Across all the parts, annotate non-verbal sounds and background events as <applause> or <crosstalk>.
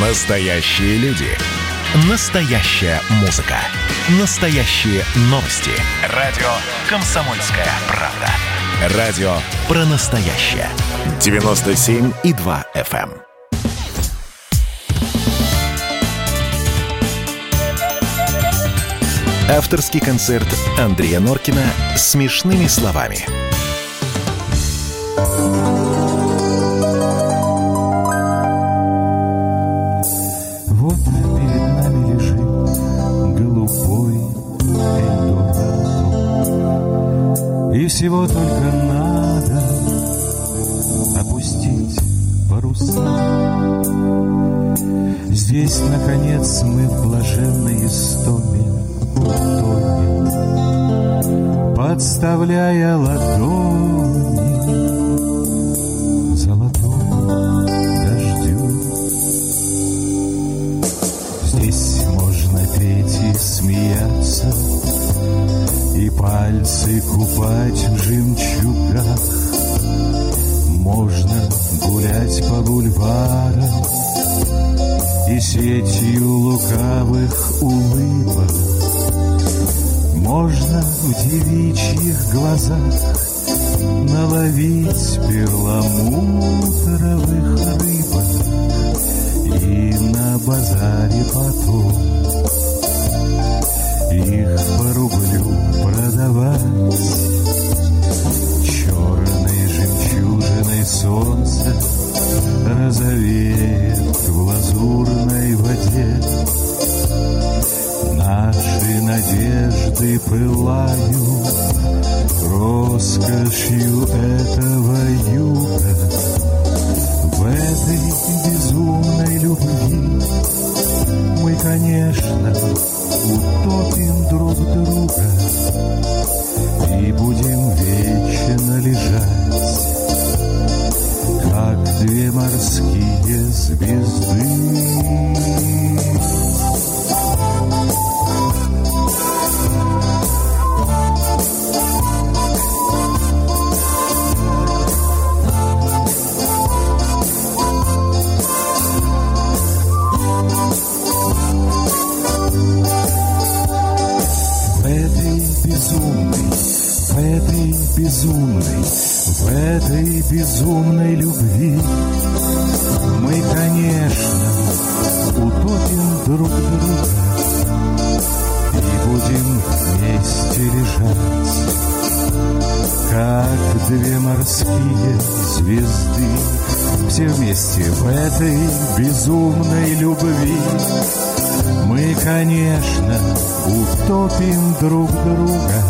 Настоящие люди. Настоящая музыка. Настоящие новости. Радио «Комсомольская правда». Радио про настоящее. 97,2 FM. эм. Авторский концерт Андрея Норкина «Смешными словами». Всего только надо опустить паруса. Здесь, наконец, мы в блаженной истоме Подставляя ладони пальцы купать в жемчугах. Можно гулять по бульварам И сетью лукавых улыбок. Можно в девичьих глазах Наловить перламутровых рыбок и на базаре потом их по продавать. Черной жемчужиной солнце розовеет в лазурной воде. Наши надежды пылают роскошью этого юга. В этой безумной любви мы, конечно, утопим друг лежать, как две морские звезды. Все вместе в этой безумной любви мы, конечно, утопим друг друга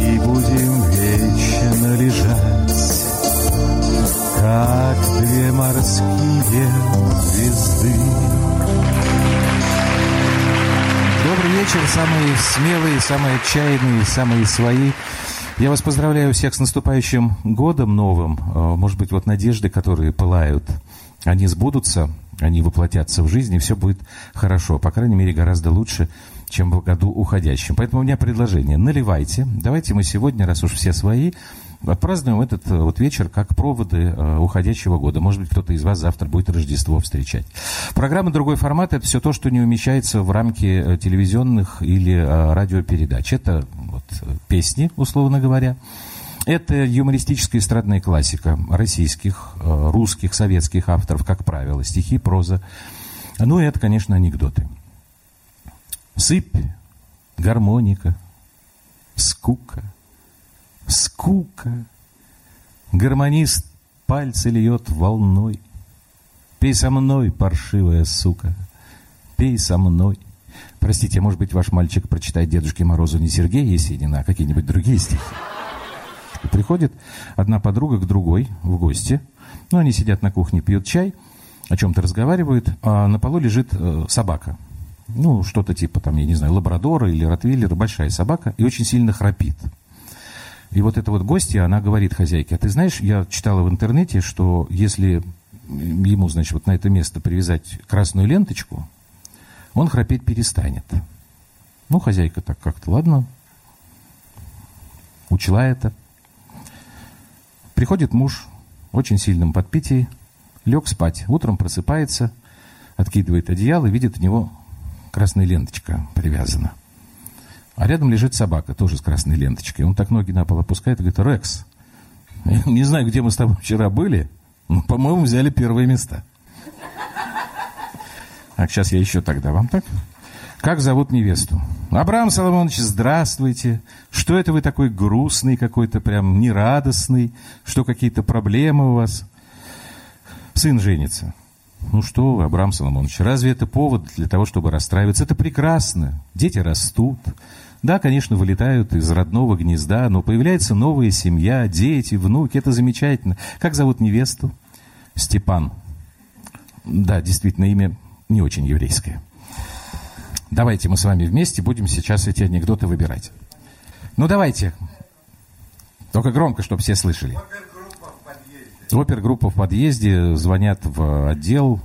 и будем вечно лежать, как две морские звезды. Вечер, самые смелые, самые отчаянные, самые свои. Я вас поздравляю всех с наступающим годом новым. Э, Может быть, вот надежды, которые пылают, они сбудутся, они воплотятся в жизнь, и все будет хорошо. По крайней мере, гораздо лучше, чем в году уходящем. Поэтому у меня предложение. Наливайте. Давайте мы сегодня, раз уж все свои, отпразднуем этот э, вот вечер как проводы э, уходящего года. Может быть, кто-то из вас завтра будет Рождество встречать. Программа «Другой формат» — это все то, что не умещается в рамки э, телевизионных или радиопередач. Это вот, песни, условно говоря. Это юмористическая эстрадная классика российских, русских, советских авторов, как правило, стихи, проза. Ну и это, конечно, анекдоты. Сыпь, гармоника, скука, скука. Гармонист пальцы льет волной. Пей со мной, паршивая сука, пей со мной. Простите, может быть, ваш мальчик прочитает Дедушке Морозу не Сергея Есенина, а какие-нибудь другие стихи. И приходит одна подруга к другой в гости. Ну, они сидят на кухне, пьют чай, о чем-то разговаривают, а на полу лежит э, собака. Ну, что-то типа, там, я не знаю, лабрадора или ротвейлера, большая собака, и очень сильно храпит. И вот эта вот гостья, она говорит хозяйке, а ты знаешь, я читала в интернете, что если ему, значит, вот на это место привязать красную ленточку, он храпеть перестанет. Ну, хозяйка так как-то, ладно, учла это. Приходит муж, очень сильном подпитии, лег спать. Утром просыпается, откидывает одеяло и видит, у него красная ленточка привязана. А рядом лежит собака, тоже с красной ленточкой. Он так ноги на пол опускает и говорит, Рекс, не знаю, где мы с тобой вчера были, но, по-моему, взяли первые места. Так, сейчас я еще тогда вам так. Как зовут невесту? Абрам Соломонович, здравствуйте. Что это вы такой грустный какой-то, прям нерадостный? Что какие-то проблемы у вас? Сын женится. Ну что вы, Абрам Соломонович, разве это повод для того, чтобы расстраиваться? Это прекрасно. Дети растут. Да, конечно, вылетают из родного гнезда, но появляется новая семья, дети, внуки. Это замечательно. Как зовут невесту? Степан. Да, действительно, имя не очень еврейское. Давайте мы с вами вместе будем сейчас эти анекдоты выбирать. Ну, давайте. Только громко, чтобы все слышали. Опергруппа в подъезде, звонят в отдел,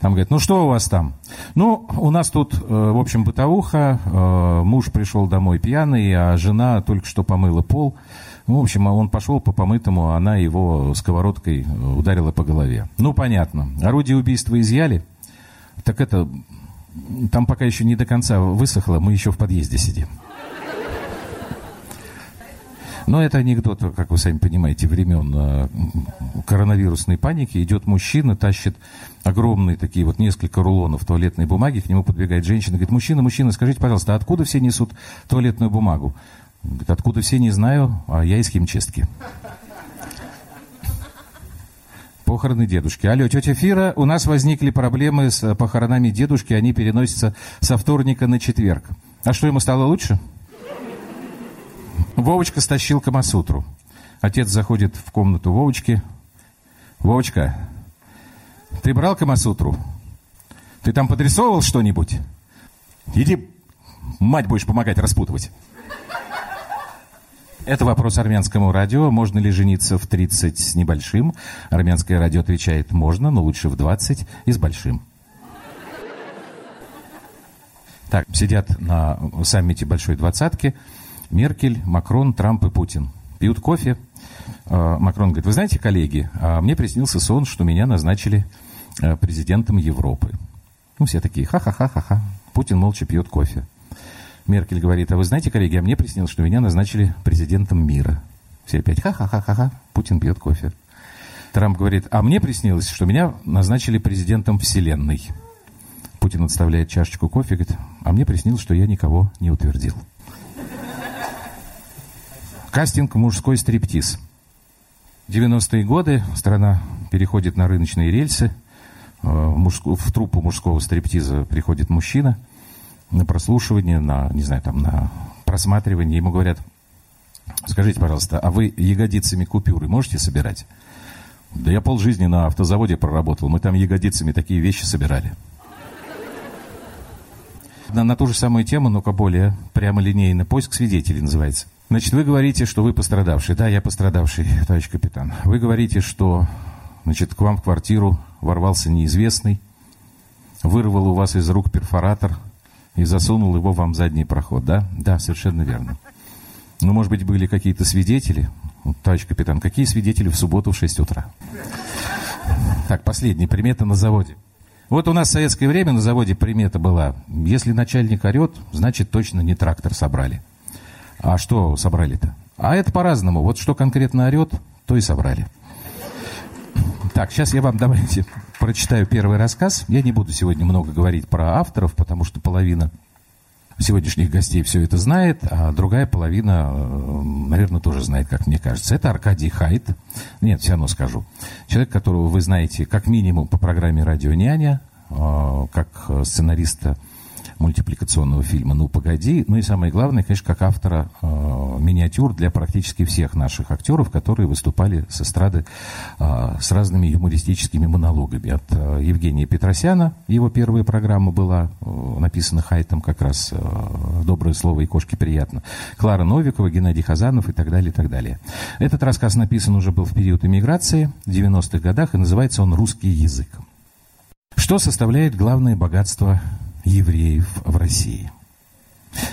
там говорят, ну что у вас там? Ну, у нас тут, э, в общем, бытовуха, э, муж пришел домой пьяный, а жена только что помыла пол. Ну, в общем, он пошел по помытому, она его сковородкой ударила по голове. Ну, понятно. Орудие убийства изъяли. Так это, там пока еще не до конца высохло, мы еще в подъезде сидим. Но это анекдот, как вы сами понимаете, времен э, коронавирусной паники. Идет мужчина, тащит огромные такие вот несколько рулонов туалетной бумаги, к нему подбегает женщина, говорит, мужчина, мужчина, скажите, пожалуйста, откуда все несут туалетную бумагу? Говорит, откуда все, не знаю, а я из химчистки. Похороны дедушки. Алло, тетя Фира, у нас возникли проблемы с похоронами дедушки, они переносятся со вторника на четверг. А что, ему стало лучше? Вовочка стащил Камасутру. Отец заходит в комнату Вовочки. Вовочка, ты брал Камасутру? Ты там подрисовывал что-нибудь? Иди, мать будешь помогать распутывать. Это вопрос армянскому радио. Можно ли жениться в 30 с небольшим? Армянское радио отвечает, можно, но лучше в 20 и с большим. Так, сидят на саммите Большой Двадцатки. Меркель, Макрон, Трамп и Путин. Пьют кофе. А, Макрон говорит, вы знаете, коллеги, а мне приснился сон, что меня назначили э, президентом Европы. Ну, все такие, ха-ха-ха-ха-ха. Путин молча пьет кофе. Меркель говорит, а вы знаете, коллеги, а мне приснилось, что меня назначили президентом мира. Все опять, ха-ха-ха-ха-ха. Путин пьет кофе. Трамп говорит, а мне приснилось, что меня назначили президентом Вселенной. Путин отставляет чашечку кофе и говорит, а мне приснилось, что я никого не утвердил. Кастинг «Мужской стриптиз». 90-е годы страна переходит на рыночные рельсы. Э, в, мужско, труппу мужского стриптиза приходит мужчина на прослушивание, на, не знаю, там, на просматривание. Ему говорят, скажите, пожалуйста, а вы ягодицами купюры можете собирать? Да я полжизни на автозаводе проработал. Мы там ягодицами такие вещи собирали. На, на ту же самую тему, но-ка более прямолинейно. Поиск свидетелей называется. Значит, вы говорите, что вы пострадавший. Да, я пострадавший, товарищ капитан. Вы говорите, что значит, к вам в квартиру ворвался неизвестный, вырвал у вас из рук перфоратор и засунул его вам в задний проход, да? Да, совершенно верно. Ну, может быть, были какие-то свидетели? Вот, товарищ капитан, какие свидетели в субботу в 6 утра? Так, последний. Примета на заводе. Вот у нас в советское время на заводе примета была. Если начальник орет, значит, точно не трактор собрали. А что собрали-то? А это по-разному. Вот что конкретно орет, то и собрали. Так, сейчас я вам <laughs> давайте прочитаю первый рассказ. Я не буду сегодня много говорить про авторов, потому что половина сегодняшних гостей все это знает, а другая половина, э, наверное, тоже знает, как мне кажется. Это Аркадий Хайт. Нет, все равно скажу. Человек, которого вы знаете как минимум по программе «Радио Няня», э, как сценариста мультипликационного фильма «Ну, погоди». Ну и самое главное, конечно, как автора э, миниатюр для практически всех наших актеров, которые выступали с эстрады э, с разными юмористическими монологами. От э, Евгения Петросяна, его первая программа была э, написана Хайтом как раз э, «Доброе слово и кошки приятно». Клара Новикова, Геннадий Хазанов и так далее, и так далее. Этот рассказ написан уже был в период эмиграции в 90-х годах, и называется он «Русский язык». Что составляет главное богатство евреев в России.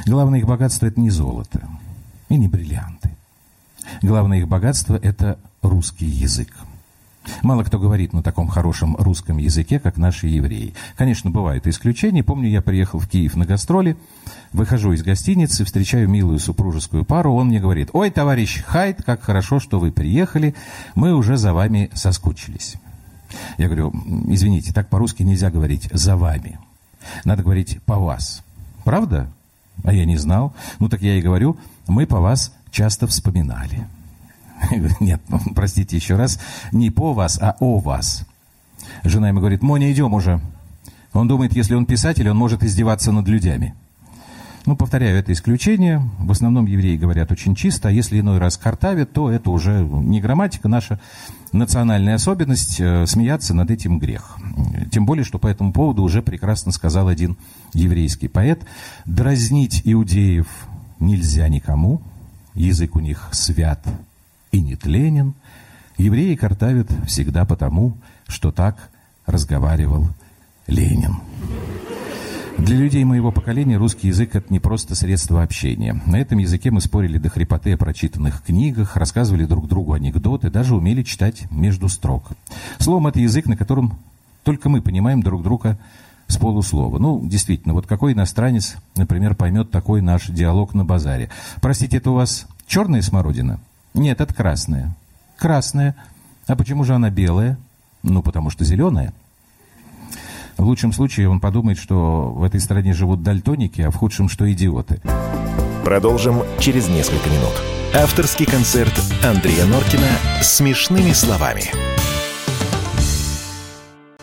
Главное их богатство – это не золото и не бриллианты. Главное их богатство – это русский язык. Мало кто говорит на таком хорошем русском языке, как наши евреи. Конечно, бывают исключения. Помню, я приехал в Киев на гастроли, выхожу из гостиницы, встречаю милую супружескую пару, он мне говорит, «Ой, товарищ Хайт, как хорошо, что вы приехали, мы уже за вами соскучились». Я говорю, извините, так по-русски нельзя говорить «за вами». Надо говорить «по вас». Правда? А я не знал. Ну так я и говорю, мы по вас часто вспоминали. Нет, <laughs> простите еще раз, не по вас, а о вас. Жена ему говорит, Моня, идем уже. Он думает, если он писатель, он может издеваться над людьми. Ну, повторяю, это исключение. В основном евреи говорят очень чисто, а если иной раз картавят, то это уже не грамматика, наша национальная особенность. Э, смеяться над этим грех. Тем более, что по этому поводу уже прекрасно сказал один еврейский поэт. Дразнить иудеев нельзя никому, язык у них свят и нетленен. Евреи картавят всегда потому, что так разговаривал Ленин. Для людей моего поколения русский язык – это не просто средство общения. На этом языке мы спорили до хрипоты о прочитанных книгах, рассказывали друг другу анекдоты, даже умели читать между строк. Словом, это язык, на котором только мы понимаем друг друга с полуслова. Ну, действительно, вот какой иностранец, например, поймет такой наш диалог на базаре? Простите, это у вас черная смородина? Нет, это красная. Красная. А почему же она белая? Ну, потому что зеленая. В лучшем случае он подумает, что в этой стране живут дальтоники, а в худшем, что идиоты. Продолжим через несколько минут. Авторский концерт Андрея Норкина «Смешными словами».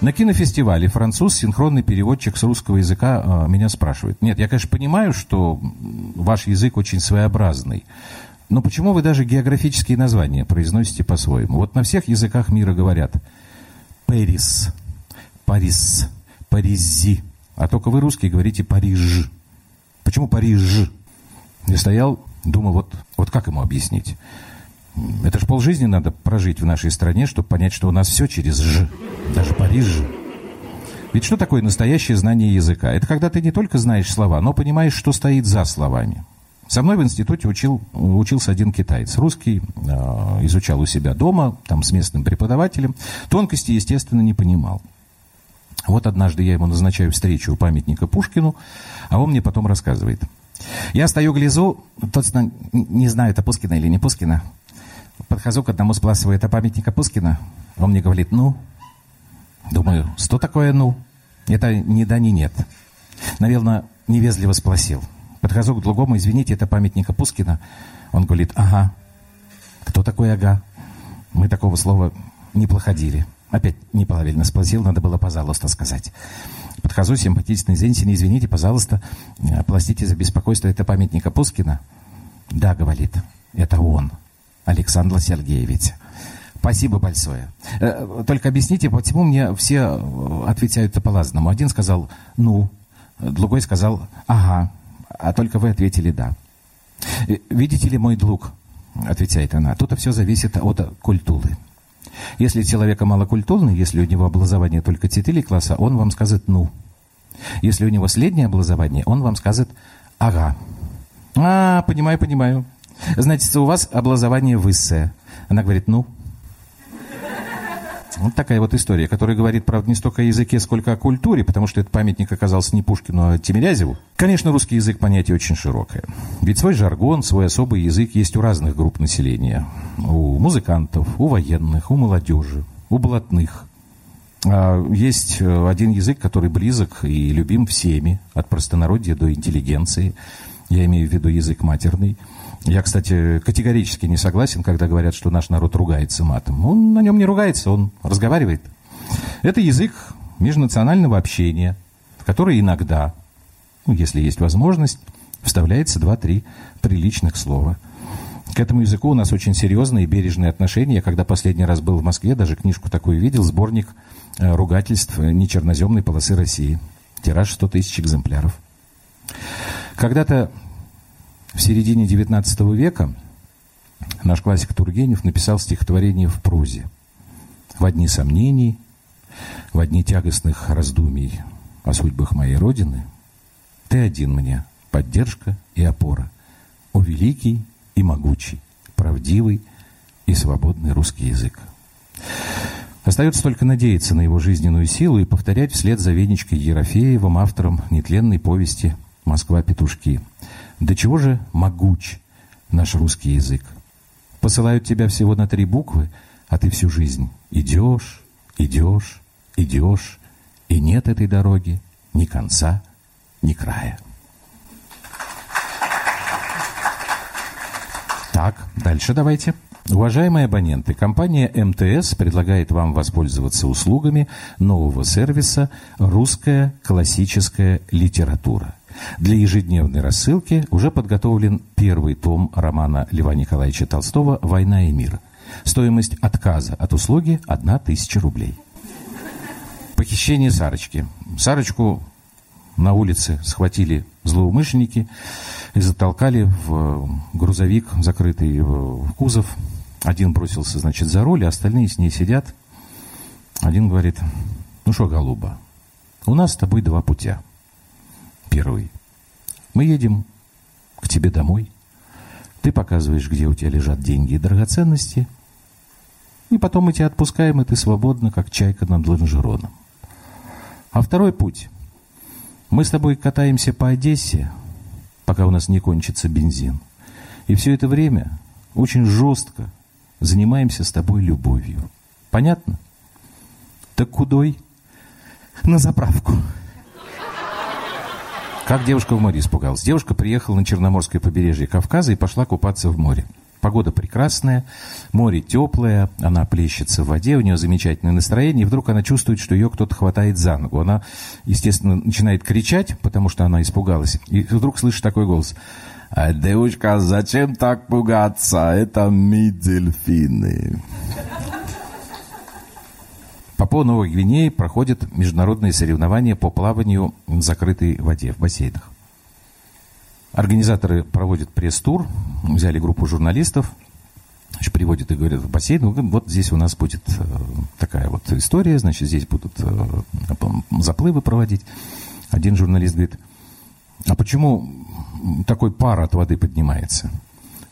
На кинофестивале француз, синхронный переводчик с русского языка, э, меня спрашивает. Нет, я, конечно, понимаю, что ваш язык очень своеобразный. Но почему вы даже географические названия произносите по-своему? Вот на всех языках мира говорят «Пэрис», «Парис», Паризи. А только вы, русские, говорите Париж. Почему Париж? Я стоял, думал, вот, вот как ему объяснить? Это ж полжизни надо прожить в нашей стране, чтобы понять, что у нас все через «ж». Даже Париж. Ведь что такое настоящее знание языка? Это когда ты не только знаешь слова, но понимаешь, что стоит за словами. Со мной в институте учил, учился один китаец. Русский, э, изучал у себя дома, там с местным преподавателем. Тонкости, естественно, не понимал. Вот однажды я ему назначаю встречу у памятника Пушкину, а он мне потом рассказывает. Я стою, гляжу, точно не знаю, это Пушкина или не Пушкина. Подхожу к одному, спрашиваю, это памятника Пушкина? Он мне говорит, ну. Думаю, что такое ну? Это ни да, ни нет. Наверное, невежливо спросил. Подхожу к другому, извините, это памятника Пушкина. Он говорит, ага. Кто такой ага? Мы такого слова не проходили. Опять неправильно спросил, надо было «пожалуйста» сказать. Подхожу, симпатичный Зенсин, извините, пожалуйста, э, простите за беспокойство, это памятник Пушкина? Да, говорит, это он, Александр Сергеевич. Спасибо большое. Э, только объясните, почему мне все э, отвечают по-разному. Один сказал «ну», другой сказал «ага», а только вы ответили «да». «Видите ли, мой друг», отвечает она, «тут все зависит от культуры». Если человека малокультурный, если у него образование только 4 класса, он вам скажет «ну». Если у него среднее образование, он вам скажет «ага». А, понимаю, понимаю. Значит, у вас образование высшее. Она говорит «ну». Вот такая вот история, которая говорит, правда, не столько о языке, сколько о культуре, потому что этот памятник оказался не Пушкину, а Тимирязеву. Конечно, русский язык понятие очень широкое. Ведь свой жаргон, свой особый язык есть у разных групп населения. У музыкантов, у военных, у молодежи, у блатных. А есть э, один язык, который близок и любим всеми, от простонародья до интеллигенции. Я имею в виду язык матерный – я, кстати, категорически не согласен, когда говорят, что наш народ ругается матом. Он на нем не ругается, он разговаривает. Это язык межнационального общения, в который иногда, ну, если есть возможность, вставляется два-три приличных слова. К этому языку у нас очень серьезные и бережные отношения. Я когда последний раз был в Москве, даже книжку такую видел, сборник э, ругательств нечерноземной полосы России. Тираж 100 тысяч экземпляров. Когда-то в середине XIX века наш классик Тургенев написал стихотворение в прозе. В одни сомнений, в одни тягостных раздумий о судьбах моей Родины ты один мне поддержка и опора, о великий и могучий, правдивый и свободный русский язык. Остается только надеяться на его жизненную силу и повторять вслед за Венечкой Ерофеевым, автором нетленной повести «Москва-петушки». До чего же могуч наш русский язык? Посылают тебя всего на три буквы, а ты всю жизнь идешь, идешь, идешь, и нет этой дороги ни конца, ни края. Так, дальше давайте. Уважаемые абоненты, компания МТС предлагает вам воспользоваться услугами нового сервиса «Русская классическая литература». Для ежедневной рассылки уже подготовлен первый том романа Льва Николаевича Толстого «Война и мир». Стоимость отказа от услуги – 1000 рублей. Похищение Сарочки. Сарочку на улице схватили злоумышленники и затолкали в грузовик, закрытый в кузов. Один бросился, значит, за руль, а остальные с ней сидят. Один говорит, ну что, голуба, у нас с тобой два путя. Первый. Мы едем к тебе домой. Ты показываешь, где у тебя лежат деньги и драгоценности. И потом мы тебя отпускаем, и ты свободна, как чайка над лонжероном. А второй путь. Мы с тобой катаемся по Одессе, пока у нас не кончится бензин. И все это время очень жестко занимаемся с тобой любовью. Понятно? Так худой на заправку. Как девушка в море испугалась? Девушка приехала на Черноморское побережье Кавказа и пошла купаться в море. Погода прекрасная, море теплое, она плещется в воде, у нее замечательное настроение, и вдруг она чувствует, что ее кто-то хватает за ногу. Она, естественно, начинает кричать, потому что она испугалась, и вдруг слышит такой голос. «А, девушка, зачем так пугаться? Это мы дельфины». Папуа Новой Гвинеи проходят международные соревнования по плаванию в закрытой воде, в бассейнах. Организаторы проводят пресс-тур, взяли группу журналистов, приводят и говорят в бассейн, вот здесь у нас будет э, такая вот история, значит, здесь будут э, заплывы проводить. Один журналист говорит, а почему такой пар от воды поднимается?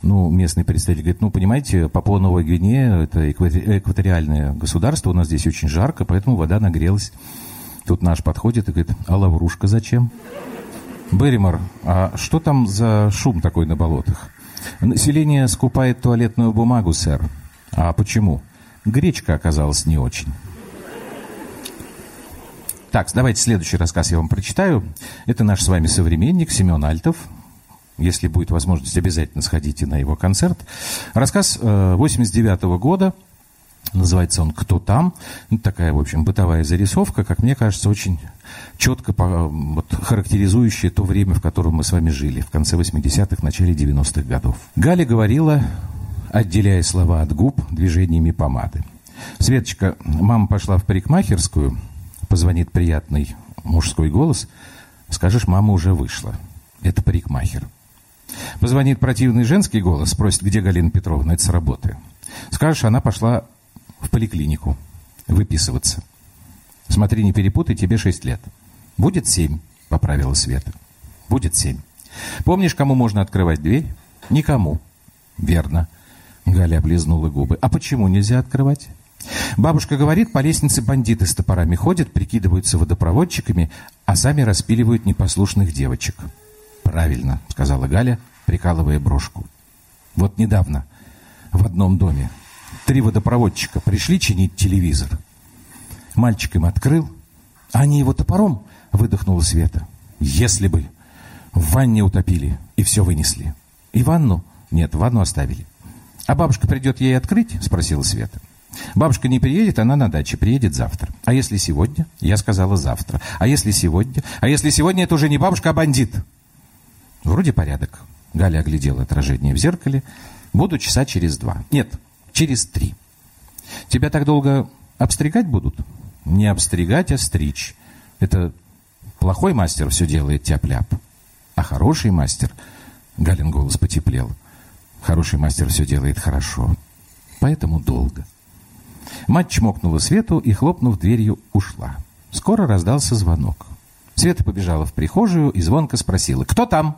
Ну, местный представитель говорит, ну, понимаете, Папуа Новая Гвинея, это экваториальное государство, у нас здесь очень жарко, поэтому вода нагрелась. Тут наш подходит и говорит, а лаврушка зачем? Берримор, а что там за шум такой на болотах? Население скупает туалетную бумагу, сэр. А почему? Гречка оказалась не очень. Так, давайте следующий рассказ я вам прочитаю. Это наш с вами современник Семен Альтов. Если будет возможность, обязательно сходите на его концерт. Рассказ 89 -го года. Называется он «Кто там?». Ну, такая, в общем, бытовая зарисовка, как мне кажется, очень четко вот, характеризующая то время, в котором мы с вами жили, в конце 80-х, начале 90-х годов. Галя говорила, отделяя слова от губ движениями помады. Светочка, мама пошла в парикмахерскую, позвонит приятный мужской голос, скажешь, мама уже вышла. Это парикмахер. Позвонит противный женский голос, спросит, где Галина Петровна, это с работы. Скажешь, она пошла в поликлинику выписываться. Смотри, не перепутай, тебе шесть лет. Будет семь, поправила Света. Будет семь. Помнишь, кому можно открывать дверь? Никому. Верно. Галя облизнула губы. А почему нельзя открывать? Бабушка говорит, по лестнице бандиты с топорами ходят, прикидываются водопроводчиками, а сами распиливают непослушных девочек. Правильно, сказала Галя, прикалывая брошку. Вот недавно в одном доме Три водопроводчика пришли чинить телевизор. Мальчик им открыл, а они его топором, выдохнула Света. Если бы в ванне утопили и все вынесли. И ванну? Нет, ванну оставили. А бабушка придет ей открыть? Спросила Света. Бабушка не приедет, она на даче, приедет завтра. А если сегодня? Я сказала завтра. А если сегодня? А если сегодня это уже не бабушка, а бандит? Вроде порядок. Галя оглядела отражение в зеркале. Буду часа через два. Нет, через три. Тебя так долго обстригать будут? Не обстригать, а стричь. Это плохой мастер все делает тяп-ляп. А хороший мастер... Галин голос потеплел. Хороший мастер все делает хорошо. Поэтому долго. Мать чмокнула Свету и, хлопнув дверью, ушла. Скоро раздался звонок. Света побежала в прихожую и звонко спросила «Кто там?»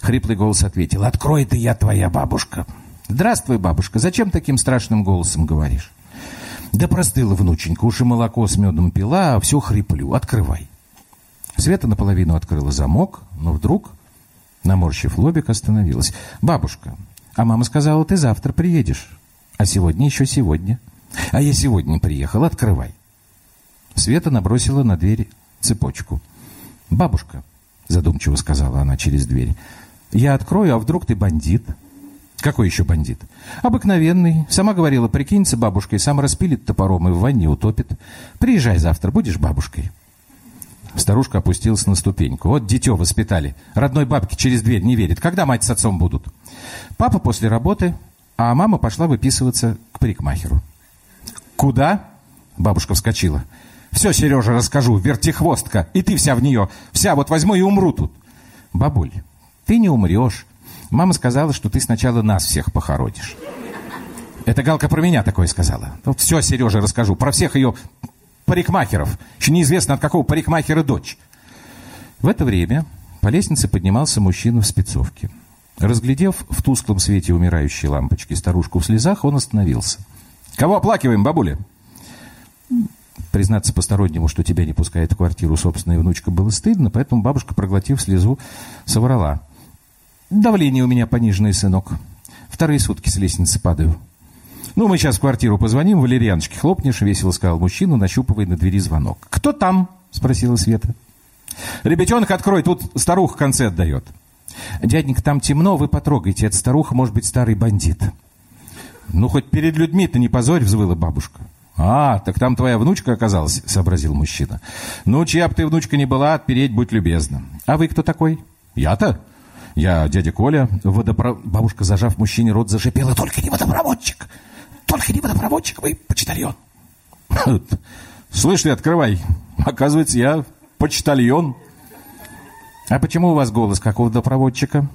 Хриплый голос ответил «Открой ты, я твоя бабушка». «Здравствуй, бабушка. Зачем таким страшным голосом говоришь?» Да простыла внученька, уж и молоко с медом пила, а все хриплю. Открывай. Света наполовину открыла замок, но вдруг, наморщив лобик, остановилась. «Бабушка, а мама сказала, ты завтра приедешь. А сегодня еще сегодня. А я сегодня приехал, открывай». Света набросила на дверь цепочку. «Бабушка», — задумчиво сказала она через дверь, — «я открою, а вдруг ты бандит?» «Какой еще бандит?» «Обыкновенный. Сама говорила, прикинется бабушкой, сам распилит топором и в ванне утопит. Приезжай завтра, будешь бабушкой». Старушка опустилась на ступеньку. Вот дитё воспитали. Родной бабке через дверь не верит. Когда мать с отцом будут? Папа после работы, а мама пошла выписываться к парикмахеру. «Куда?» Бабушка вскочила. «Все, Сережа, расскажу. Вертихвостка. И ты вся в нее. Вся вот возьму и умру тут». «Бабуль, ты не умрешь. Мама сказала, что ты сначала нас всех похоронишь». Это Галка про меня такое сказала. Вот все, Сережа, расскажу. Про всех ее парикмахеров. Еще неизвестно, от какого парикмахера дочь. В это время по лестнице поднимался мужчина в спецовке. Разглядев в тусклом свете умирающей лампочки старушку в слезах, он остановился. «Кого оплакиваем, бабуля?» Признаться постороннему, что тебя не пускает в квартиру собственная внучка, было стыдно, поэтому бабушка, проглотив слезу, соврала. «Давление у меня пониженное, сынок. Вторые сутки с лестницы падаю». «Ну, мы сейчас в квартиру позвоним, валерьяночки хлопнешь», — весело сказал мужчина, нащупывая на двери звонок. «Кто там?» — спросила Света. «Ребятенок, открой, тут старуха концы отдает». «Дяденька, там темно, вы потрогайте, эта старуха может быть старый бандит». «Ну, хоть перед людьми-то не позорь», — взвыла бабушка. «А, так там твоя внучка оказалась», — сообразил мужчина. «Ну, чья бы ты внучка не была, отпереть будь любезна». «А вы кто такой?» «Я-то?» «Я дядя Коля, водопро...» Бабушка, зажав мужчине рот, зашипела. «Только не водопроводчик!» Только не водопроводчик, вы почтальон. <laughs> Слышь ты, открывай. Оказывается, я почтальон. А почему у вас голос как у водопроводчика?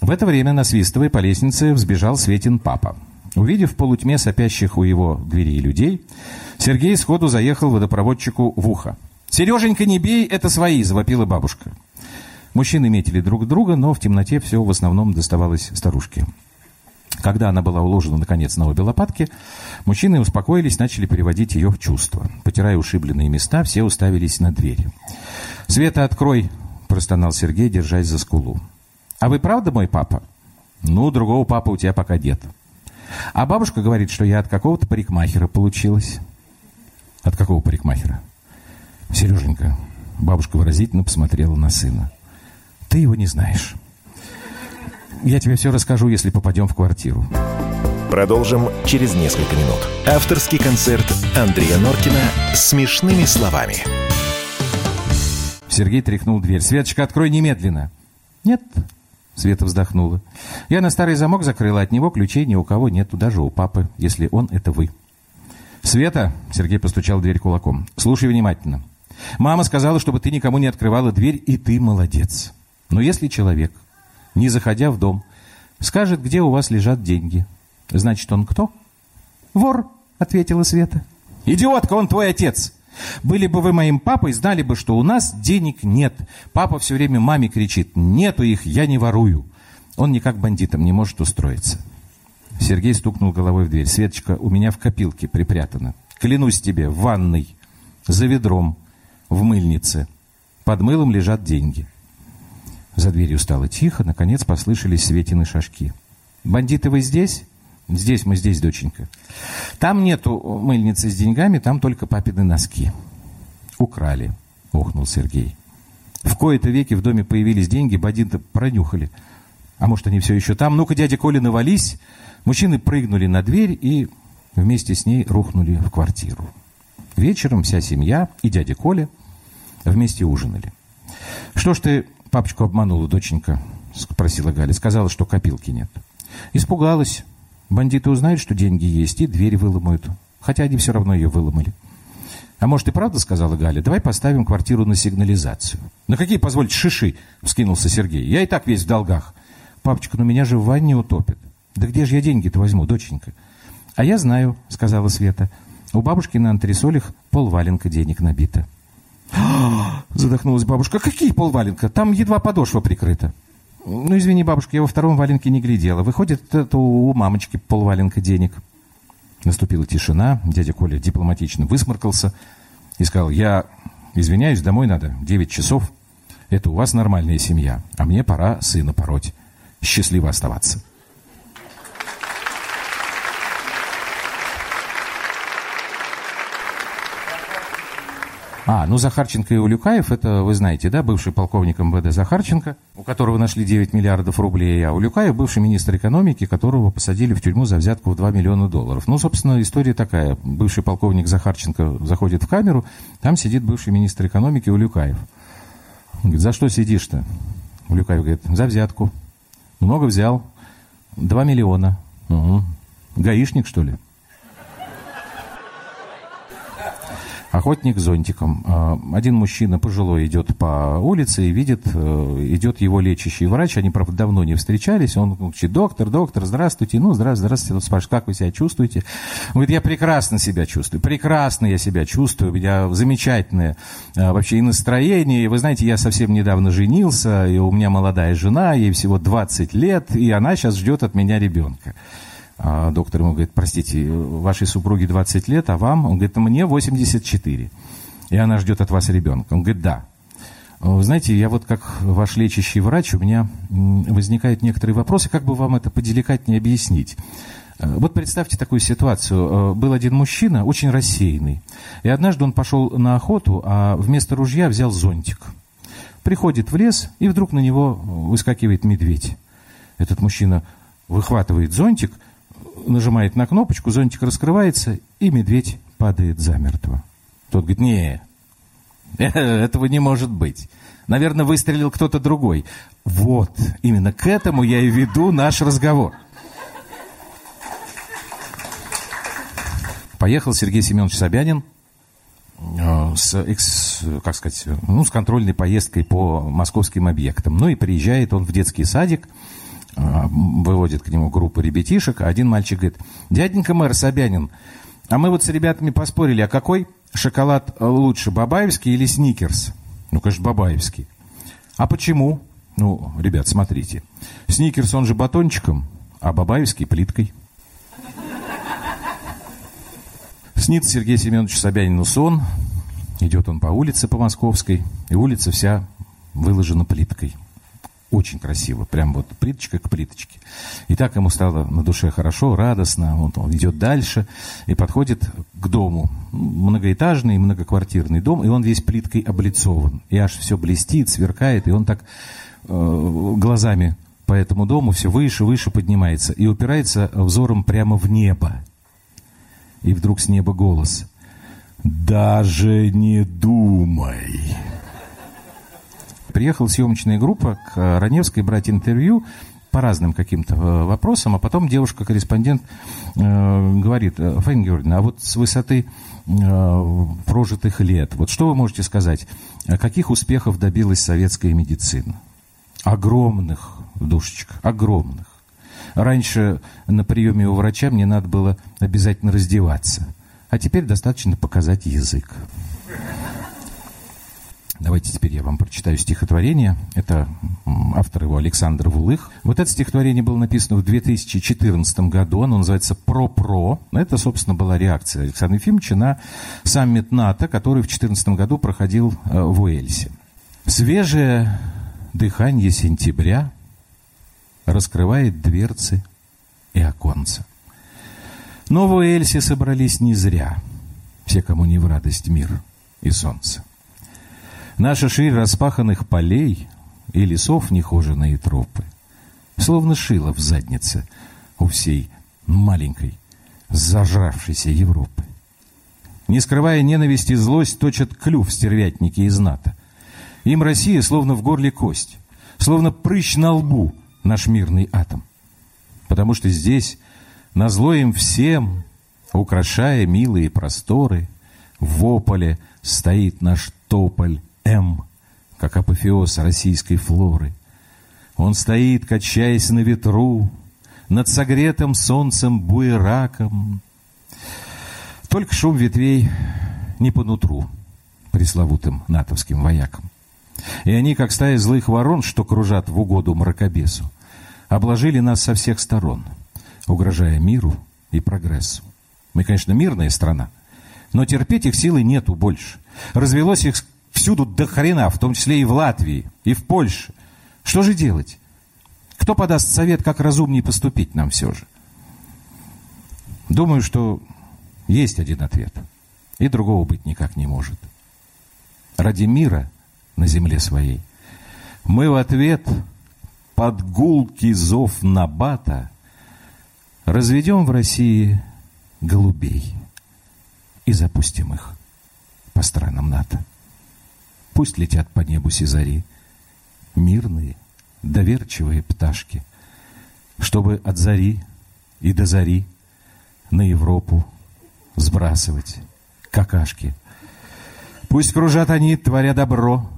В это время, насвистывая по лестнице, взбежал Светин папа. Увидев в полутьме сопящих у его дверей людей, Сергей сходу заехал водопроводчику в ухо. «Сереженька, не бей, это свои!» – завопила бабушка. Мужчины метили друг друга, но в темноте все в основном доставалось старушке. Когда она была уложена, наконец, на обе лопатки, мужчины успокоились, начали переводить ее в чувство. Потирая ушибленные места, все уставились на дверь. «Света, открой!» – простонал Сергей, держась за скулу. «А вы правда мой папа?» «Ну, другого папы у тебя пока нет». «А бабушка говорит, что я от какого-то парикмахера получилась». «От какого парикмахера?» «Сереженька», – бабушка выразительно посмотрела на сына. «Ты его не знаешь». Я тебе все расскажу, если попадем в квартиру. Продолжим через несколько минут. Авторский концерт Андрея Норкина смешными словами. Сергей тряхнул дверь. «Светочка, открой немедленно!» «Нет», — Света вздохнула. «Я на старый замок закрыла, от него ключей ни у кого нету, даже у папы, если он — это вы». «Света!» — Сергей постучал в дверь кулаком. «Слушай внимательно. Мама сказала, чтобы ты никому не открывала дверь, и ты молодец. Но если человек не заходя в дом, скажет, где у вас лежат деньги. Значит, он кто? Вор, ответила Света. Идиотка, он твой отец. Были бы вы моим папой, знали бы, что у нас денег нет. Папа все время маме кричит, нету их, я не ворую. Он никак бандитом не может устроиться. Сергей стукнул головой в дверь. Светочка, у меня в копилке припрятана. Клянусь тебе, в ванной, за ведром, в мыльнице. Под мылом лежат деньги. За дверью стало тихо, наконец послышались Светины шажки. «Бандиты, вы здесь?» «Здесь мы здесь, доченька». «Там нету мыльницы с деньгами, там только папины носки». «Украли», — охнул Сергей. В кои-то веки в доме появились деньги, бандиты пронюхали. А может, они все еще там? Ну-ка, дядя Коля, навались. Мужчины прыгнули на дверь и вместе с ней рухнули в квартиру. Вечером вся семья и дядя Коля вместе ужинали. «Что ж ты Папочку обманула доченька, спросила Галя. Сказала, что копилки нет. Испугалась. Бандиты узнают, что деньги есть, и дверь выломают. Хотя они все равно ее выломали. А может и правда, сказала Галя, давай поставим квартиру на сигнализацию. На какие, позвольте, шиши, вскинулся Сергей. Я и так весь в долгах. Папочка, ну меня же в ванне утопит. Да где же я деньги-то возьму, доченька? А я знаю, сказала Света. У бабушки на антресолях полваленка денег набито. <gasps> Задохнулась бабушка. Какие полваленка? Там едва подошва прикрыта. Ну, извини, бабушка, я во втором валенке не глядела. Выходит, это у мамочки полваленка денег. Наступила тишина, дядя Коля дипломатично высморкался и сказал, я извиняюсь, домой надо, 9 часов. Это у вас нормальная семья, а мне пора сына пороть. Счастливо оставаться. А, ну Захарченко и Улюкаев, это вы знаете, да, бывший полковник МВД Захарченко, у которого нашли 9 миллиардов рублей, а Улюкаев бывший министр экономики, которого посадили в тюрьму за взятку в 2 миллиона долларов. Ну, собственно, история такая. Бывший полковник Захарченко заходит в камеру, там сидит бывший министр экономики Улюкаев. Он говорит, за что сидишь-то? Улюкаев говорит, за взятку. Много взял. 2 миллиона. Угу. Гаишник, что ли? Охотник с зонтиком. А, один мужчина пожилой идет по улице и видит, э, идет его лечащий врач. Они, правда, давно не встречались. Он говорит, доктор, доктор, здравствуйте. Ну, здравствуйте, здравствуйте. Он спрашивает, как вы себя чувствуете? Он говорит, я прекрасно себя чувствую. Прекрасно я себя чувствую. У меня замечательное э, вообще и настроение. Вы знаете, я совсем недавно женился, и у меня молодая жена, ей всего 20 лет, и она сейчас ждет от меня ребенка. А доктор ему говорит, простите, вашей супруге 20 лет, а вам? Он говорит, мне 84. И она ждет от вас ребенка. Он говорит, да. Вы знаете, я вот как ваш лечащий врач, у меня возникают некоторые вопросы, как бы вам это поделикатнее объяснить. Э, вот представьте такую ситуацию. Э, был один мужчина, очень рассеянный. И однажды он пошел на охоту, а вместо ружья взял зонтик. Приходит в лес, и вдруг на него выскакивает медведь. Этот мужчина выхватывает зонтик – нажимает на кнопочку, зонтик раскрывается, и медведь падает замертво. Тот говорит, не, <laughs> этого не может быть. Наверное, выстрелил кто-то другой. Вот, именно к этому я и веду наш разговор. Поехал Сергей Семенович Собянин э, с, как сказать, ну, с контрольной поездкой по московским объектам. Ну и приезжает он в детский садик, выводит к нему группу ребятишек, а один мальчик говорит, дяденька мэр Собянин, а мы вот с ребятами поспорили, а какой шоколад лучше, Бабаевский или Сникерс? Ну, конечно, Бабаевский. А почему? Ну, ребят, смотрите. Сникерс, он же батончиком, а Бабаевский плиткой. Снится Сергей Семенович Собянину сон. Идет он по улице, по Московской, и улица вся выложена плиткой. Очень красиво, прям вот плиточка к плиточке. И так ему стало на душе хорошо, радостно. Вот он идет дальше и подходит к дому. Многоэтажный, многоквартирный дом, и он весь плиткой облицован. И аж все блестит, сверкает, и он так э, глазами по этому дому все выше, выше поднимается и упирается взором прямо в небо. И вдруг с неба голос. «Даже не думай!» Приехала съемочная группа к Раневской брать интервью по разным каким-то э, вопросам, а потом девушка-корреспондент э, говорит, «Э, Фаина Георгиевна, а вот с высоты э, прожитых лет, вот что вы можете сказать, каких успехов добилась советская медицина? Огромных, душечка, огромных. Раньше на приеме у врача мне надо было обязательно раздеваться, а теперь достаточно показать язык. Давайте теперь я вам прочитаю стихотворение. Это автор его Александр Вулых. Вот это стихотворение было написано в 2014 году. Оно называется «Про-про». Это, собственно, была реакция Александра Ефимовича на саммит НАТО, который в 2014 году проходил э, в Уэльсе. Свежее дыхание сентября раскрывает дверцы и оконца. Но в Уэльсе собрались не зря все, кому не в радость мир и солнце. Наша ширь распаханных полей и лесов нехоженные тропы, словно шило в заднице у всей маленькой, зажравшейся Европы. Не скрывая ненависти и злость, точат клюв стервятники из НАТО. Им Россия словно в горле кость, словно прыщ на лбу наш мирный атом. Потому что здесь, на зло им всем, украшая милые просторы, в ополе стоит наш тополь М, как апофеоз российской флоры. Он стоит, качаясь на ветру, над согретым солнцем буераком. Только шум ветвей не по нутру пресловутым натовским воякам. И они, как стая злых ворон, что кружат в угоду мракобесу, обложили нас со всех сторон, угрожая миру и прогрессу. Мы, конечно, мирная страна, но терпеть их силы нету больше. Развелось их всюду до хрена, в том числе и в Латвии, и в Польше. Что же делать? Кто подаст совет, как разумнее поступить нам все же? Думаю, что есть один ответ. И другого быть никак не может. Ради мира на земле своей мы в ответ под гулкий зов Набата разведем в России голубей и запустим их по странам НАТО. Пусть летят по небу сизари, мирные, доверчивые пташки, чтобы от зари и до зари на Европу сбрасывать какашки. Пусть кружат они, творя добро,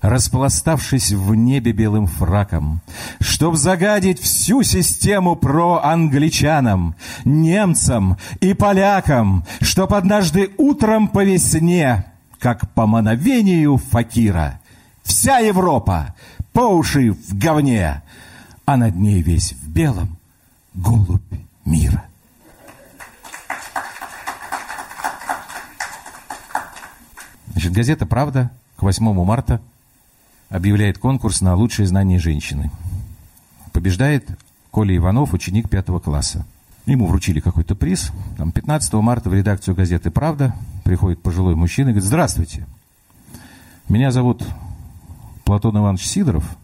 распластавшись в небе белым фраком, чтоб загадить всю систему про англичанам, немцам и полякам, чтоб однажды утром по весне, как по мановению факира, вся Европа по уши в говне, а над ней весь в белом голубь мира. Значит, газета «Правда» к 8 марта объявляет конкурс на лучшее знание женщины. Побеждает Коля Иванов, ученик пятого класса. Ему вручили какой-то приз. Там 15 марта в редакцию газеты «Правда» приходит пожилой мужчина и говорит, здравствуйте, меня зовут Платон Иванович Сидоров.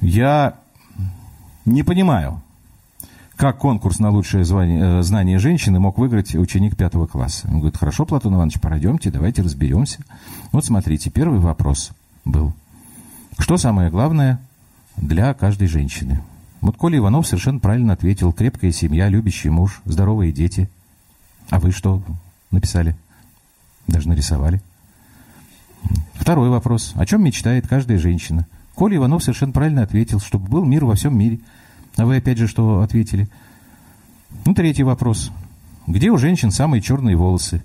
Я не понимаю, как конкурс на лучшее звание, э, знание женщины мог выиграть ученик пятого класса. Он говорит, хорошо, Платон Иванович, пройдемте, давайте разберемся. Вот смотрите, первый вопрос был. Что самое главное для каждой женщины? Вот Коля Иванов совершенно правильно ответил. Крепкая семья, любящий муж, здоровые дети. А вы что написали? Даже нарисовали. Второй вопрос. О чем мечтает каждая женщина? Коля Иванов совершенно правильно ответил, чтобы был мир во всем мире. А вы опять же что ответили? Ну, третий вопрос. Где у женщин самые черные волосы?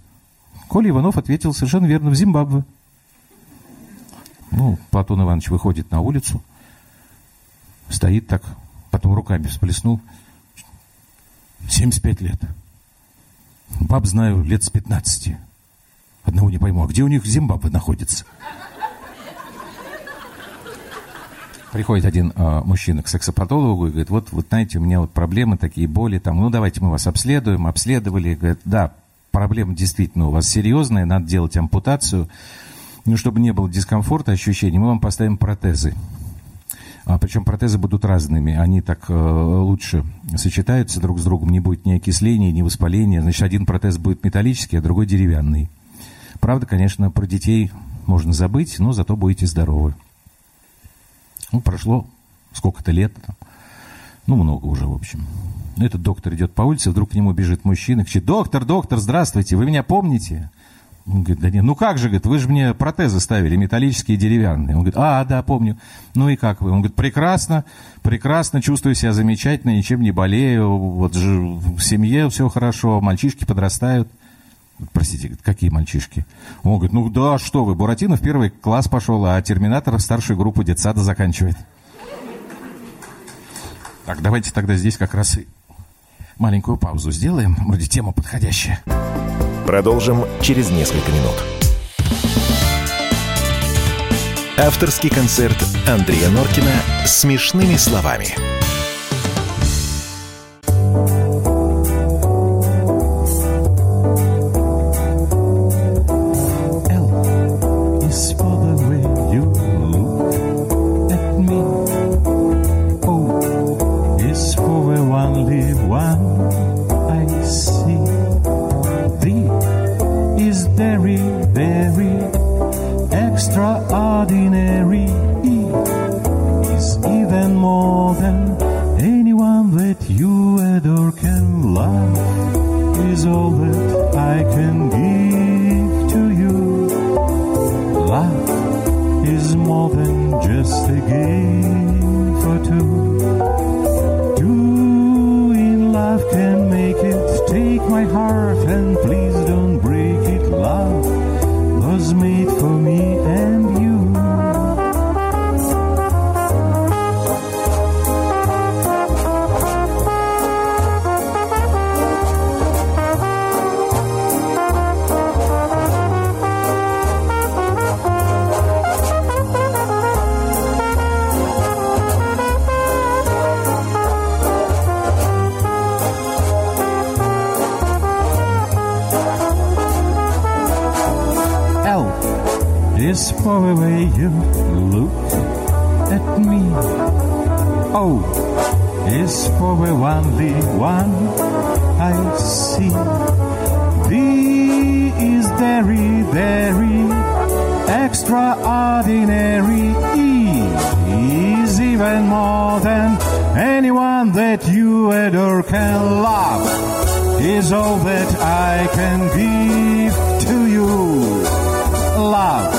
Коля Иванов ответил совершенно верно, в Зимбабве. Ну, Платон Иванович выходит на улицу, стоит так, потом руками всплеснул. 75 лет. Баб знаю лет с 15. Одного не пойму, а где у них Зимбабве находится? Приходит один э, мужчина к сексопатологу и говорит, вот, вот знаете, у меня вот проблемы такие, боли, там, ну давайте мы вас обследуем, обследовали, говорит, да, проблема действительно у вас серьезная, надо делать ампутацию, ну, чтобы не было дискомфорта, ощущений, мы вам поставим протезы. А, причем протезы будут разными, они так э, лучше сочетаются друг с другом, не будет ни окисления, ни воспаления. Значит, один протез будет металлический, а другой деревянный. Правда, конечно, про детей можно забыть, но зато будете здоровы. Ну, прошло сколько-то лет, ну, много уже, в общем. Этот доктор идет по улице, вдруг к нему бежит мужчина, кричит, доктор, доктор, здравствуйте, вы меня помните? Он говорит, да нет, ну как же, говорит, вы же мне протезы ставили, металлические деревянные. Он говорит, а, да, помню. Ну и как вы? Он говорит, прекрасно, прекрасно, чувствую себя замечательно, ничем не болею, вот же в семье все хорошо, мальчишки подрастают. Простите, какие мальчишки? Он говорит, ну да, что вы, Буратино в первый класс пошел, а Терминатор в старшую группу детсада заканчивает. Так, давайте тогда здесь как раз и маленькую паузу сделаем. Вроде тема подходящая. Продолжим через несколько минут. Авторский концерт Андрея Норкина «Смешными словами». Oh, me. O is for the only one I see. D is very, very extraordinary. E is even more than anyone that you adore can love. Is all that I can give to you. Love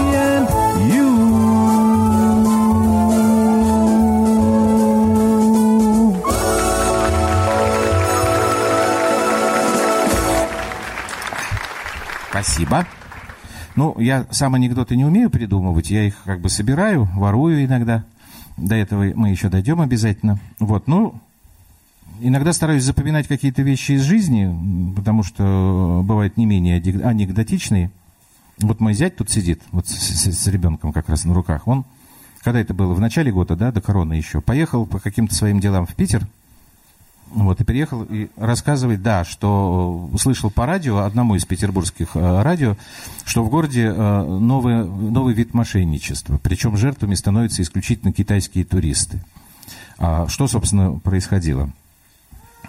Спасибо. Ну, я сам анекдоты не умею придумывать, я их как бы собираю, ворую иногда. До этого мы еще дойдем обязательно. Вот, ну, иногда стараюсь запоминать какие-то вещи из жизни, потому что бывают не менее анекдотичные. Вот мой зять тут сидит, вот с, с- с ребенком как раз на руках. Он, когда это было, в начале года, да, до короны еще, поехал по каким-то своим делам в Питер, вот, и переехал и рассказывает, да, что услышал по радио, одному из петербургских э, радио, что в городе э, новый, новый вид мошенничества. Причем жертвами становятся исключительно китайские туристы. А что, собственно, происходило?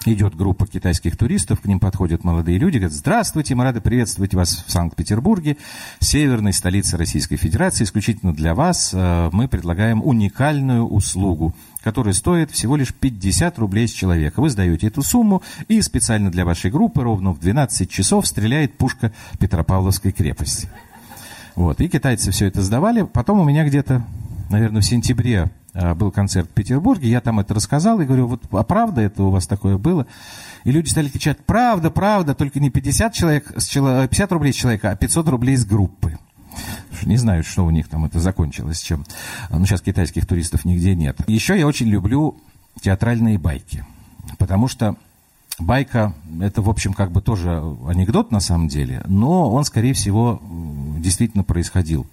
Идет группа китайских туристов, к ним подходят молодые люди, говорят, здравствуйте, мы рады приветствовать вас в Санкт-Петербурге, северной столице Российской Федерации. Исключительно для вас э, мы предлагаем уникальную услугу, которая стоит всего лишь 50 рублей с человека. Вы сдаете эту сумму, и специально для вашей группы ровно в 12 часов стреляет пушка Петропавловской крепости. Вот. И китайцы все это сдавали. Потом у меня где-то, наверное, в сентябре э, был концерт в Петербурге. Я там это рассказал и говорю, вот а правда это у вас такое было? И люди стали кричать, правда, правда, только не 50, человек, с чело- 50 рублей с человека, а 500 рублей с группы. Не знаю, что у них там это закончилось, чем. Ну, сейчас китайских туристов нигде нет. Еще я очень люблю театральные байки. Потому что байка, это, в общем, как бы тоже анекдот на самом деле, но он, скорее всего, действительно происходил.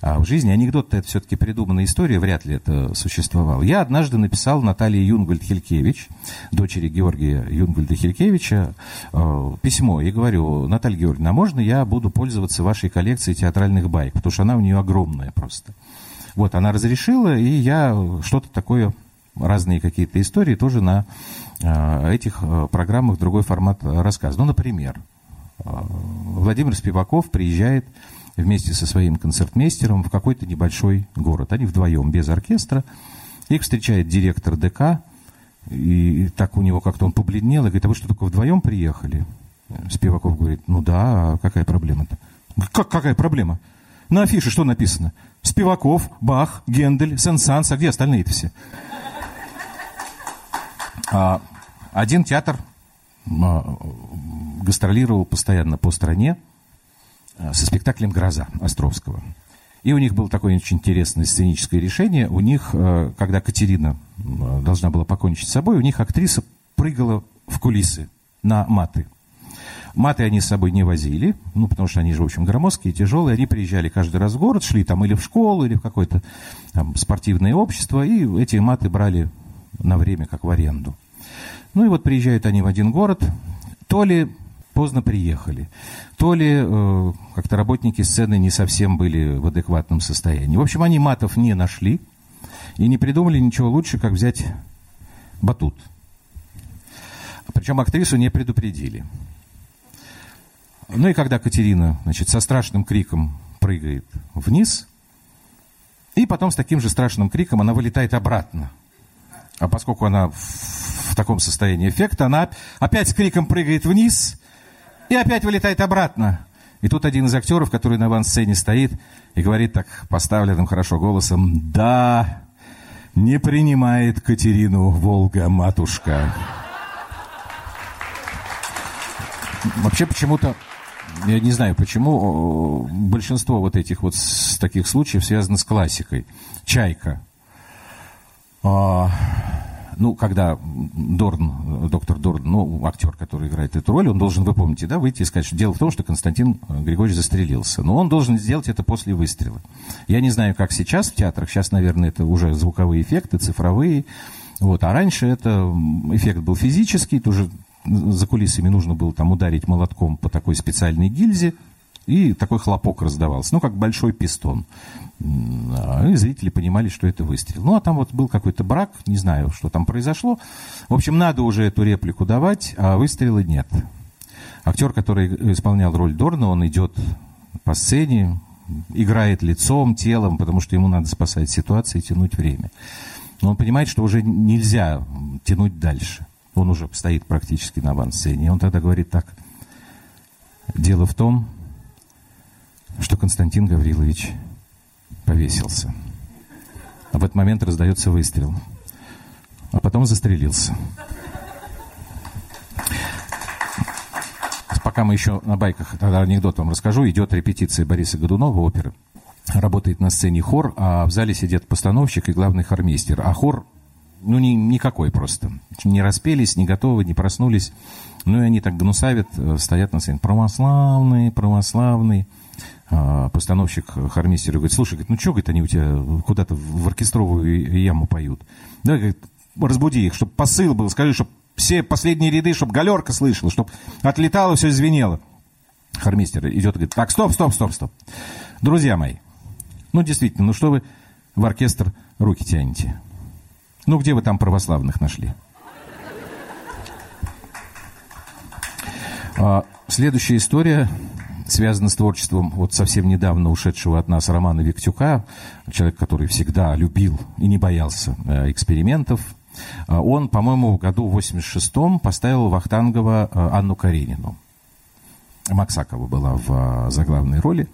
А в жизни анекдот-то это все-таки придуманная история, вряд ли это существовало. Я однажды написал Наталье Юнгольд-Хелькевич, дочери Георгия Юнгольда-Хелькевича, э, письмо и говорю, Наталья Георгиевна, а можно я буду пользоваться вашей коллекцией театральных байк? Потому что она у нее огромная просто. Вот, она разрешила, и я что-то такое, разные какие-то истории тоже на э, этих э, программах другой формат рассказываю. Ну, например, э, Владимир Спиваков приезжает вместе со своим концертмейстером в какой-то небольшой город. Они вдвоем, без оркестра. Их встречает директор ДК, и так у него как-то он побледнел, и говорит, а вы что, только вдвоем приехали? Спиваков говорит, ну да, а какая проблема-то? Как какая проблема? На афише что написано? Спиваков, Бах, Гендель, Сен-Санс, а где остальные-то все? А, один театр а, гастролировал постоянно по стране а, со спектаклем «Гроза» Островского. И у них было такое очень интересное сценическое решение. У них, когда Катерина должна была покончить с собой, у них актриса прыгала в кулисы на маты. Маты они с собой не возили, ну, потому что они же, в общем, громоздкие, тяжелые. Они приезжали каждый раз в город, шли там или в школу, или в какое-то там спортивное общество, и эти маты брали на время, как в аренду. Ну и вот приезжают они в один город, то ли поздно приехали, то ли э, как-то работники сцены не совсем были в адекватном состоянии. В общем, они матов не нашли и не придумали ничего лучше, как взять батут. Причем актрису не предупредили. Ну и когда Катерина, значит, со страшным криком прыгает вниз, и потом с таким же страшным криком она вылетает обратно. А поскольку она в, таком состоянии эффекта, она опять с криком прыгает вниз и опять вылетает обратно. И тут один из актеров, который на авансцене стоит, и говорит так поставленным хорошо голосом, «Да, не принимает Катерину Волга-матушка». Вообще почему-то я не знаю почему, большинство вот этих вот таких случаев связано с классикой. «Чайка». А, ну, когда Дорн, доктор Дорн, ну, актер, который играет эту роль, он должен, вы помните, да, выйти и сказать, что дело в том, что Константин Григорьевич застрелился. Но он должен сделать это после выстрела. Я не знаю, как сейчас в театрах. Сейчас, наверное, это уже звуковые эффекты, цифровые. Вот. А раньше это эффект был физический, тоже за кулисами нужно было там ударить молотком по такой специальной гильзе, и такой хлопок раздавался, ну, как большой пистон. И зрители понимали, что это выстрел. Ну, а там вот был какой-то брак, не знаю, что там произошло. В общем, надо уже эту реплику давать, а выстрела нет. Актер, который исполнял роль Дорна, он идет по сцене, играет лицом, телом, потому что ему надо спасать ситуацию и тянуть время. Но он понимает, что уже нельзя тянуть дальше. Он уже стоит практически на авансцене. И он тогда говорит так. Дело в том, что Константин Гаврилович повесился. А в этот момент раздается выстрел. А потом застрелился. Пока мы еще на байках, тогда анекдот вам расскажу. Идет репетиция Бориса Годунова, оперы. Работает на сцене хор, а в зале сидят постановщик и главный хормейстер. А хор, ну, ни, никакой просто. Не распелись, не готовы, не проснулись. Ну, и они так гнусавят, э, стоят на сцене. Православный, православный. А, постановщик хормейстера говорит, слушай, говорит, ну что, говорит, они у тебя куда-то в оркестровую яму поют? Да, говорит, разбуди их, чтобы посыл был, скажи, чтобы все последние ряды, чтобы галерка слышала, чтобы отлетало, все звенело. Хормейстер идет и говорит, так, стоп, стоп, стоп, стоп. Друзья мои, ну действительно, ну что вы в оркестр руки тянете? Ну где вы там православных нашли? А, следующая история связано с творчеством вот совсем недавно ушедшего от нас Романа Виктюка, человек, который всегда любил и не боялся э, экспериментов. Э, он, по-моему, в году 86-м поставил Вахтангова э, Анну Каренину. Максакова была в заглавной роли.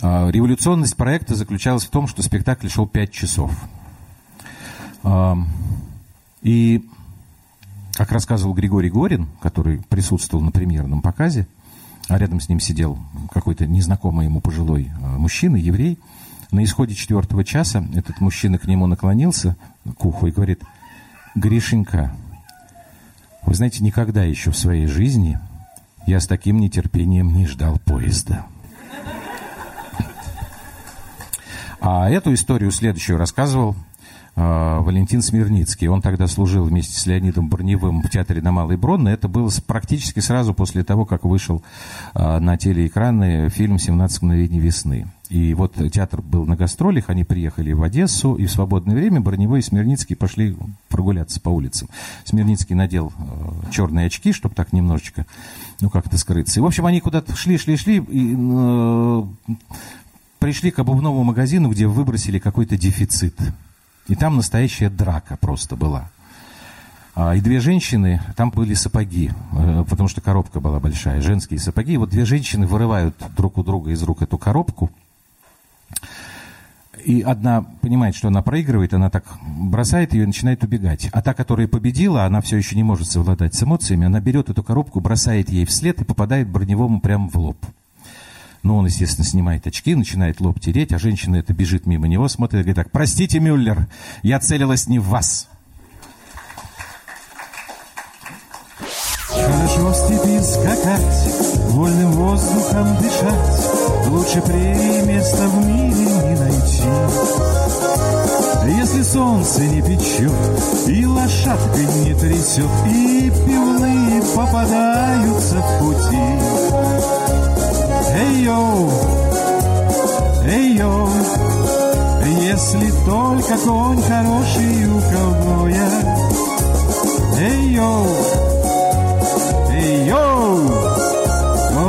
Революционность проекта заключалась в том, что спектакль шел 5 часов. И, как рассказывал Григорий Горин, который присутствовал на премьерном показе, а рядом с ним сидел какой-то незнакомый ему пожилой э, мужчина, еврей. На исходе четвертого часа этот мужчина к нему наклонился, к уху, и говорит, «Гришенька, вы знаете, никогда еще в своей жизни я с таким нетерпением не ждал поезда». А эту историю следующую рассказывал Валентин Смирницкий. Он тогда служил вместе с Леонидом Броневым в театре на Малой Бронной. Это было практически сразу после того, как вышел а, на телеэкраны фильм «17 мгновений весны». И вот театр был на гастролях, они приехали в Одессу, и в свободное время Броневой и Смирницкий пошли прогуляться по улицам. Смирницкий надел э, черные очки, чтобы так немножечко, ну, как-то скрыться. И, в общем, они куда-то шли, шли, шли, и э, пришли к обувному магазину, где выбросили какой-то дефицит – и там настоящая драка просто была. А, и две женщины, там были сапоги, э, потому что коробка была большая, женские сапоги. И вот две женщины вырывают друг у друга из рук эту коробку. И одна понимает, что она проигрывает, она так бросает ее и начинает убегать. А та, которая победила, она все еще не может совладать с эмоциями, она берет эту коробку, бросает ей вслед и попадает броневому прямо в лоб. Ну, он, естественно, снимает очки, начинает лоб тереть, а женщина это бежит мимо него, смотрит и говорит так, простите, Мюллер, я целилась не в вас. Хорошо в степи скакать, вольным воздухом дышать, Лучше прерии места в мире не найти. Если солнце не печет, и лошадка не трясет, И пивные попадаются в пути, Эй-йоу, эй-йоу, если только конь хороший у ковбоя. Эй-йоу, эй-йоу,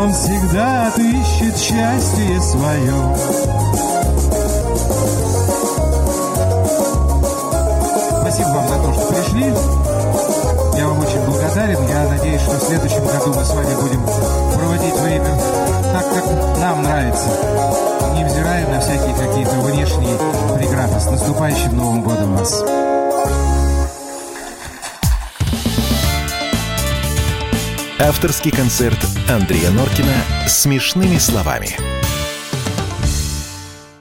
он всегда отыщет счастье свое. Спасибо вам за то, что пришли. Благодарен. Я надеюсь, что в следующем году мы с вами будем проводить время так, как нам нравится, невзирая на всякие какие-то внешние преграды. С наступающим Новым годом вас! Авторский концерт Андрея Норкина «Смешными словами».